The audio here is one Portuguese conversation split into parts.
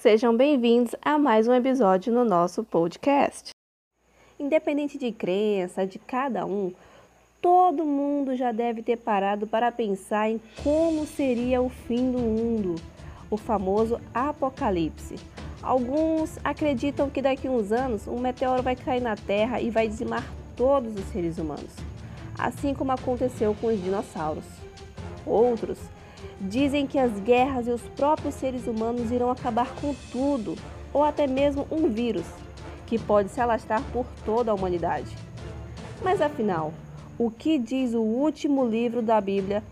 Sejam bem-vindos a mais um episódio no nosso podcast. Independente de crença de cada um, todo mundo já deve ter parado para pensar em como seria o fim do mundo, o famoso apocalipse. Alguns acreditam que daqui a uns anos um meteoro vai cair na Terra e vai dizimar todos os seres humanos, assim como aconteceu com os dinossauros. Outros Dizem que as guerras e os próprios seres humanos irão acabar com tudo, ou até mesmo um vírus, que pode se alastrar por toda a humanidade. Mas afinal, o que diz o último livro da Bíblia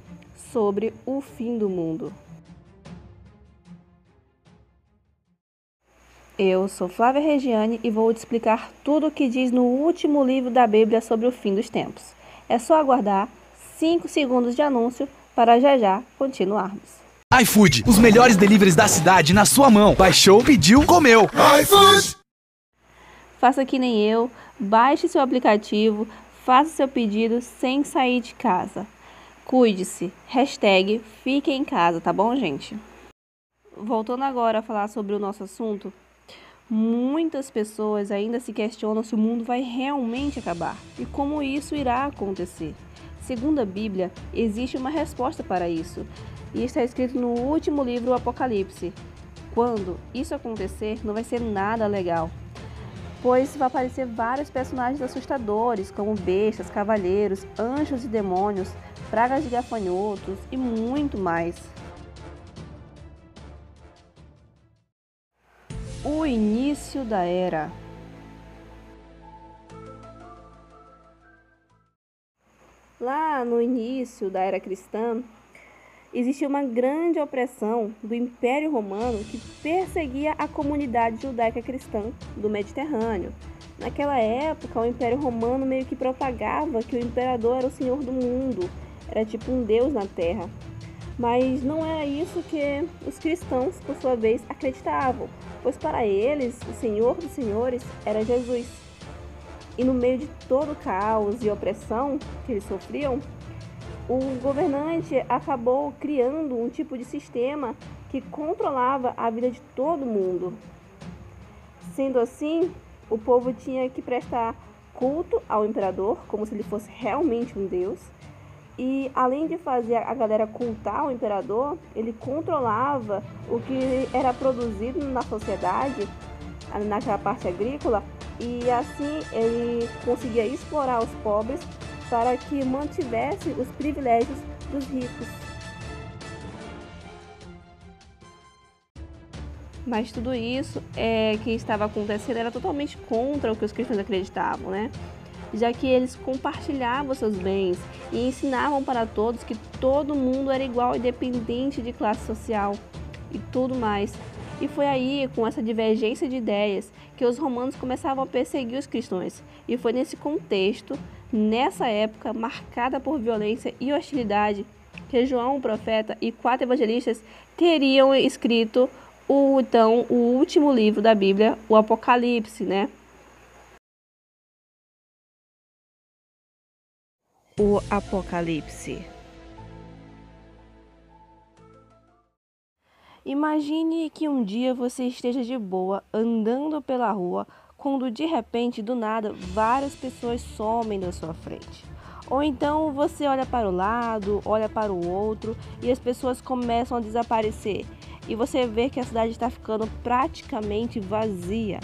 sobre o fim do mundo? Eu sou Flávia Regiane e vou te explicar tudo o que diz no último livro da Bíblia sobre o fim dos tempos. É só aguardar 5 segundos de anúncio para já já continuarmos. iFood, os melhores deliveries da cidade na sua mão. Baixou, pediu, comeu. iFood! Faça que nem eu, baixe seu aplicativo, faça seu pedido sem sair de casa. Cuide-se. Hashtag fique em casa, tá bom, gente? Voltando agora a falar sobre o nosso assunto, muitas pessoas ainda se questionam se o mundo vai realmente acabar e como isso irá acontecer. Segundo a Bíblia, existe uma resposta para isso, e está escrito no último livro, o Apocalipse. Quando isso acontecer, não vai ser nada legal, pois vai aparecer vários personagens assustadores, como bestas, cavaleiros, anjos e demônios, pragas de gafanhotos e muito mais. O início da era. Lá no início da era cristã, existia uma grande opressão do Império Romano que perseguia a comunidade judaica cristã do Mediterrâneo. Naquela época, o Império Romano meio que propagava que o imperador era o senhor do mundo, era tipo um deus na terra. Mas não era isso que os cristãos, por sua vez, acreditavam, pois para eles o Senhor dos Senhores era Jesus. E no meio de todo o caos e opressão que eles sofriam, o governante acabou criando um tipo de sistema que controlava a vida de todo mundo. Sendo assim, o povo tinha que prestar culto ao imperador, como se ele fosse realmente um deus. E além de fazer a galera cultar o imperador, ele controlava o que era produzido na sociedade, naquela parte agrícola, e assim ele conseguia explorar os pobres para que mantivesse os privilégios dos ricos. Mas tudo isso é, que estava acontecendo era totalmente contra o que os cristãos acreditavam, né? Já que eles compartilhavam seus bens e ensinavam para todos que todo mundo era igual, independente de classe social e tudo mais. E foi aí, com essa divergência de ideias, que os romanos começavam a perseguir os cristãos. E foi nesse contexto, nessa época marcada por violência e hostilidade, que João, o profeta, e quatro evangelistas teriam escrito o então o último livro da Bíblia, o Apocalipse, né? O Apocalipse. Imagine que um dia você esteja de boa andando pela rua quando de repente, do nada, várias pessoas somem na sua frente. Ou então você olha para o lado, olha para o outro e as pessoas começam a desaparecer. E você vê que a cidade está ficando praticamente vazia.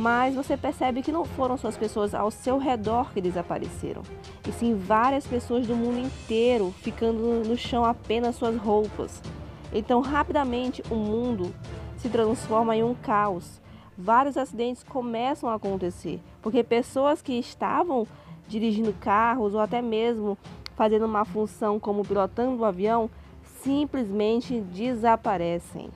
Mas você percebe que não foram só as pessoas ao seu redor que desapareceram, e sim várias pessoas do mundo inteiro ficando no chão apenas suas roupas. Então, rapidamente, o mundo se transforma em um caos. Vários acidentes começam a acontecer, porque pessoas que estavam dirigindo carros ou até mesmo fazendo uma função como pilotando o avião simplesmente desaparecem.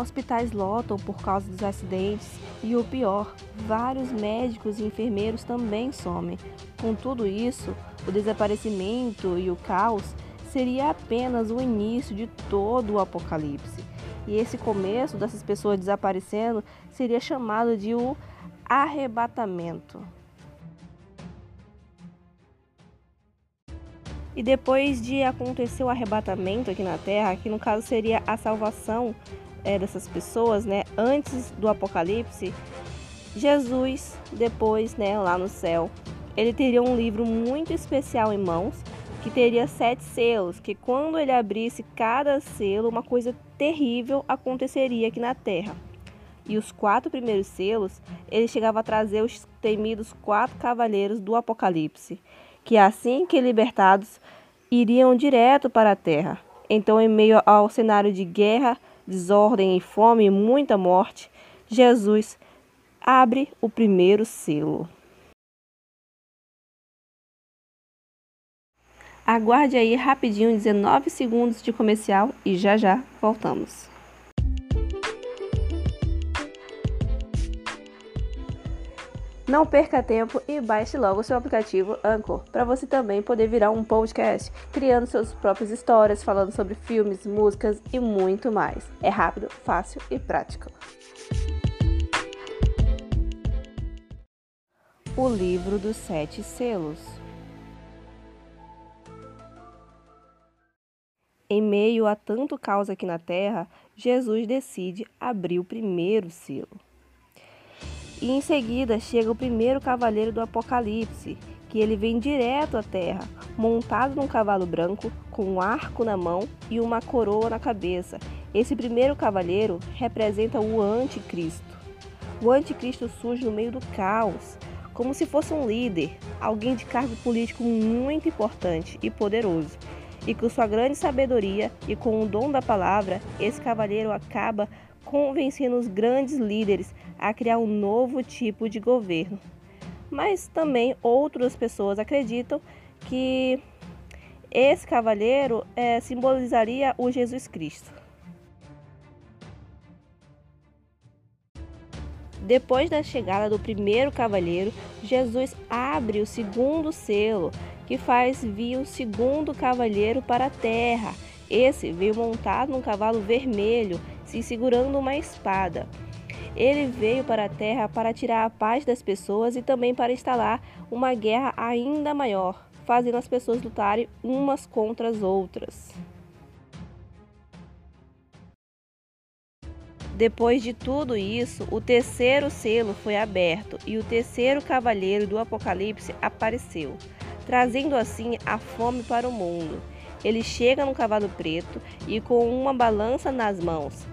Hospitais lotam por causa dos acidentes e o pior, vários médicos e enfermeiros também somem. Com tudo isso, o desaparecimento e o caos seria apenas o início de todo o apocalipse. E esse começo dessas pessoas desaparecendo seria chamado de o arrebatamento. E depois de acontecer o arrebatamento aqui na Terra, que no caso seria a salvação é, dessas pessoas, né, antes do Apocalipse, Jesus, depois, né, lá no céu, ele teria um livro muito especial em mãos, que teria sete selos, que quando ele abrisse cada selo, uma coisa terrível aconteceria aqui na Terra. E os quatro primeiros selos, ele chegava a trazer os temidos quatro cavaleiros do Apocalipse, que assim que libertados, iriam direto para a terra. Então, em meio ao cenário de guerra, desordem e fome e muita morte, Jesus abre o primeiro selo. Aguarde aí rapidinho 19 segundos de comercial e já já voltamos. Não perca tempo e baixe logo o seu aplicativo Anchor para você também poder virar um podcast, criando suas próprias histórias, falando sobre filmes, músicas e muito mais. É rápido, fácil e prático. O livro dos sete selos. Em meio a tanto caos aqui na terra, Jesus decide abrir o primeiro selo. E em seguida chega o primeiro cavaleiro do Apocalipse, que ele vem direto à terra, montado num cavalo branco, com um arco na mão e uma coroa na cabeça. Esse primeiro cavaleiro representa o anticristo. O anticristo surge no meio do caos, como se fosse um líder, alguém de cargo político muito importante e poderoso. E com sua grande sabedoria e com o dom da palavra, esse cavaleiro acaba convencendo os grandes líderes a criar um novo tipo de governo. Mas também outras pessoas acreditam que esse cavaleiro é, simbolizaria o Jesus Cristo. Depois da chegada do primeiro cavaleiro, Jesus abre o segundo selo, que faz vir o segundo cavaleiro para a terra. Esse veio montado num cavalo vermelho se segurando uma espada. Ele veio para a terra para tirar a paz das pessoas e também para instalar uma guerra ainda maior, fazendo as pessoas lutarem umas contra as outras. Depois de tudo isso, o terceiro selo foi aberto e o terceiro cavaleiro do Apocalipse apareceu, trazendo assim a fome para o mundo. Ele chega no cavalo preto e com uma balança nas mãos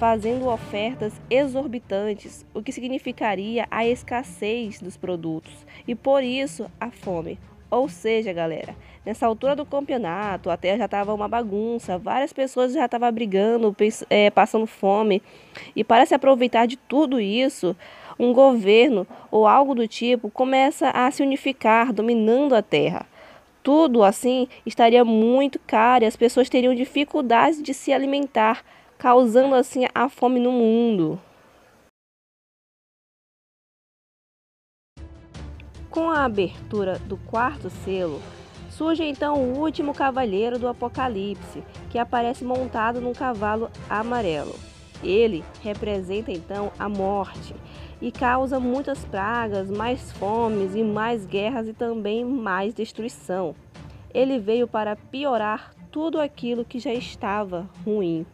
fazendo ofertas exorbitantes, o que significaria a escassez dos produtos e por isso a fome. Ou seja, galera, nessa altura do campeonato, a terra já estava uma bagunça, várias pessoas já estavam brigando, é, passando fome. E para se aproveitar de tudo isso, um governo ou algo do tipo começa a se unificar, dominando a terra. Tudo assim estaria muito caro e as pessoas teriam dificuldades de se alimentar causando assim a fome no mundo. Com a abertura do quarto selo, surge então o último cavaleiro do Apocalipse, que aparece montado num cavalo amarelo. Ele representa então a morte e causa muitas pragas, mais fomes e mais guerras e também mais destruição. Ele veio para piorar tudo aquilo que já estava ruim.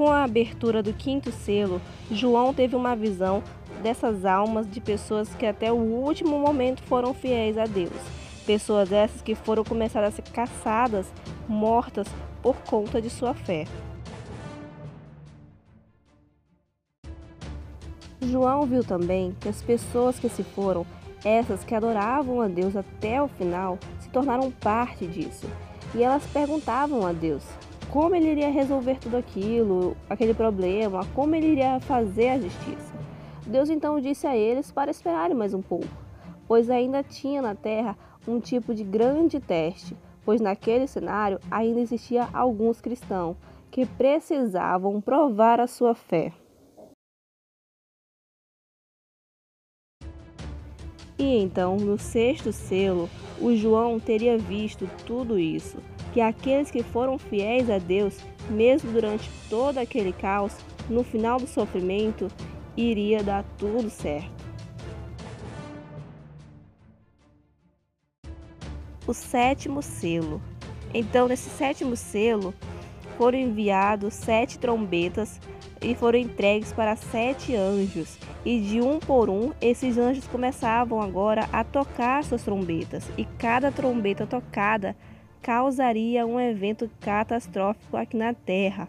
Com a abertura do quinto selo, João teve uma visão dessas almas de pessoas que até o último momento foram fiéis a Deus. Pessoas essas que foram começar a ser caçadas, mortas por conta de sua fé. João viu também que as pessoas que se foram, essas que adoravam a Deus até o final, se tornaram parte disso. E elas perguntavam a Deus: como ele iria resolver tudo aquilo, aquele problema, como ele iria fazer a justiça. Deus então disse a eles para esperarem mais um pouco, pois ainda tinha na terra um tipo de grande teste, pois naquele cenário ainda existia alguns cristãos que precisavam provar a sua fé. E então, no sexto selo, o João teria visto tudo isso que aqueles que foram fiéis a Deus, mesmo durante todo aquele caos, no final do sofrimento, iria dar tudo certo. O sétimo selo. Então, nesse sétimo selo, foram enviados sete trombetas e foram entregues para sete anjos. E de um por um, esses anjos começavam agora a tocar suas trombetas, e cada trombeta tocada causaria um evento catastrófico aqui na terra.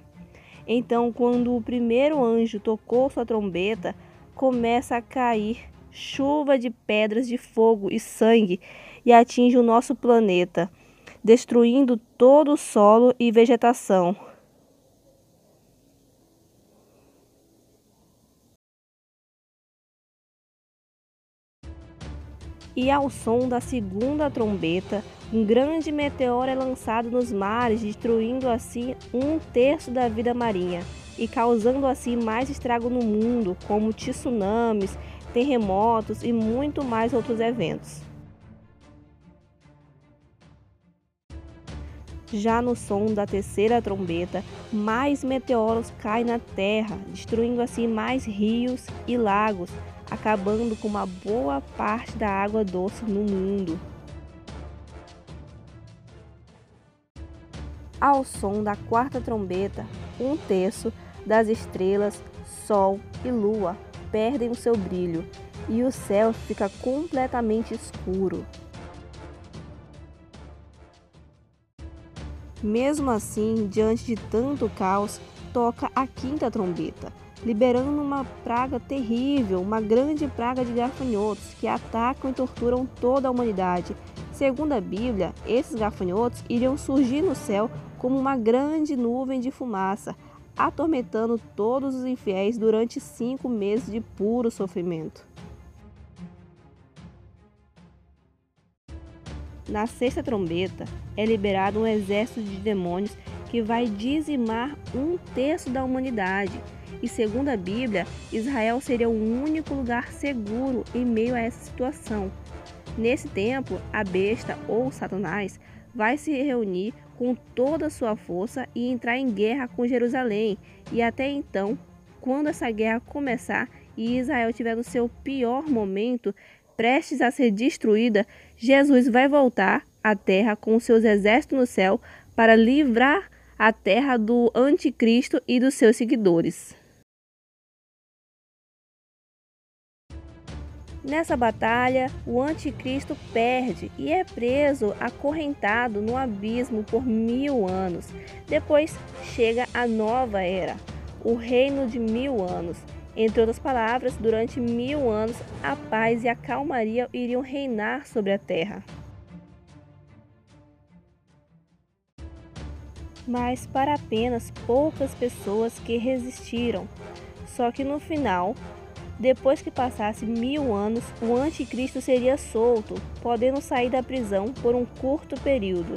Então, quando o primeiro anjo tocou sua trombeta, começa a cair chuva de pedras de fogo e sangue e atinge o nosso planeta, destruindo todo o solo e vegetação. E ao som da segunda trombeta, um grande meteoro é lançado nos mares, destruindo assim um terço da vida marinha e causando assim mais estrago no mundo, como tsunamis, terremotos e muito mais outros eventos. Já no som da terceira trombeta, mais meteoros caem na terra, destruindo assim mais rios e lagos, acabando com uma boa parte da água doce no mundo. Ao som da quarta trombeta, um terço das estrelas, Sol e Lua perdem o seu brilho e o céu fica completamente escuro. Mesmo assim, diante de tanto caos, toca a quinta trombeta, liberando uma praga terrível, uma grande praga de gafanhotos que atacam e torturam toda a humanidade. Segundo a Bíblia, esses gafanhotos iriam surgir no céu como uma grande nuvem de fumaça, atormentando todos os infiéis durante cinco meses de puro sofrimento. Na sexta trombeta é liberado um exército de demônios que vai dizimar um terço da humanidade. E segundo a Bíblia, Israel seria o único lugar seguro em meio a essa situação. Nesse tempo, a besta ou Satanás vai se reunir com toda a sua força e entrar em guerra com Jerusalém. E até então, quando essa guerra começar e Israel tiver no seu pior momento, prestes a ser destruída, Jesus vai voltar à terra com seus exércitos no céu para livrar a terra do anticristo e dos seus seguidores. Nessa batalha, o anticristo perde e é preso, acorrentado no abismo por mil anos. Depois chega a nova era, o reino de mil anos, entre outras palavras, durante mil anos a paz e a calmaria iriam reinar sobre a terra. Mas para apenas poucas pessoas que resistiram. Só que no final, depois que passasse mil anos, o anticristo seria solto, podendo sair da prisão por um curto período.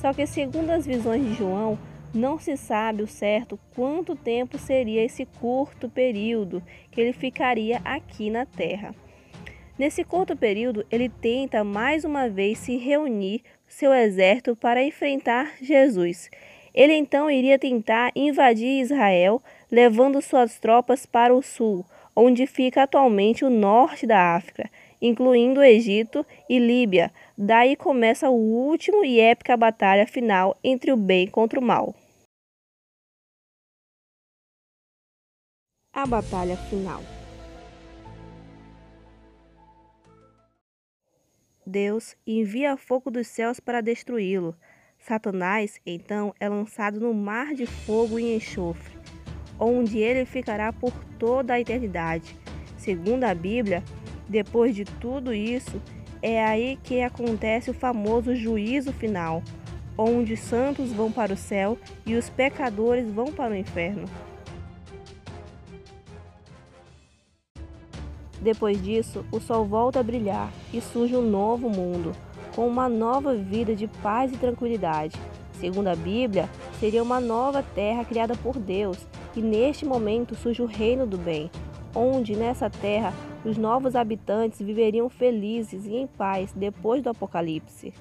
Só que, segundo as visões de João, não se sabe o certo quanto tempo seria esse curto período que ele ficaria aqui na Terra. Nesse curto período, ele tenta mais uma vez se reunir seu exército para enfrentar Jesus. Ele então iria tentar invadir Israel, levando suas tropas para o sul, onde fica atualmente o norte da África, incluindo o Egito e Líbia. Daí começa o último e épica batalha final entre o bem contra o mal. A batalha final. Deus envia fogo dos céus para destruí-lo. Satanás, então, é lançado no mar de fogo e enxofre, onde ele ficará por toda a eternidade. Segundo a Bíblia, depois de tudo isso, é aí que acontece o famoso juízo final, onde os santos vão para o céu e os pecadores vão para o inferno. Depois disso, o sol volta a brilhar e surge um novo mundo, com uma nova vida de paz e tranquilidade. Segundo a Bíblia, seria uma nova terra criada por Deus, e neste momento surge o reino do bem, onde nessa terra os novos habitantes viveriam felizes e em paz depois do apocalipse.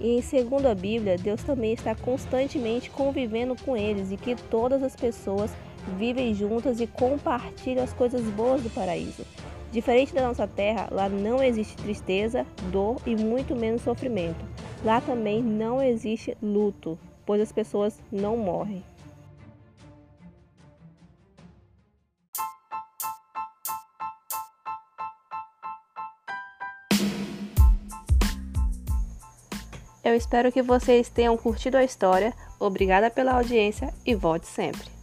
E segundo a Bíblia, Deus também está constantemente convivendo com eles e que todas as pessoas vivem juntas e compartilham as coisas boas do paraíso. Diferente da nossa terra, lá não existe tristeza, dor e muito menos sofrimento. Lá também não existe luto, pois as pessoas não morrem. Eu espero que vocês tenham curtido a história. Obrigada pela audiência e volte sempre.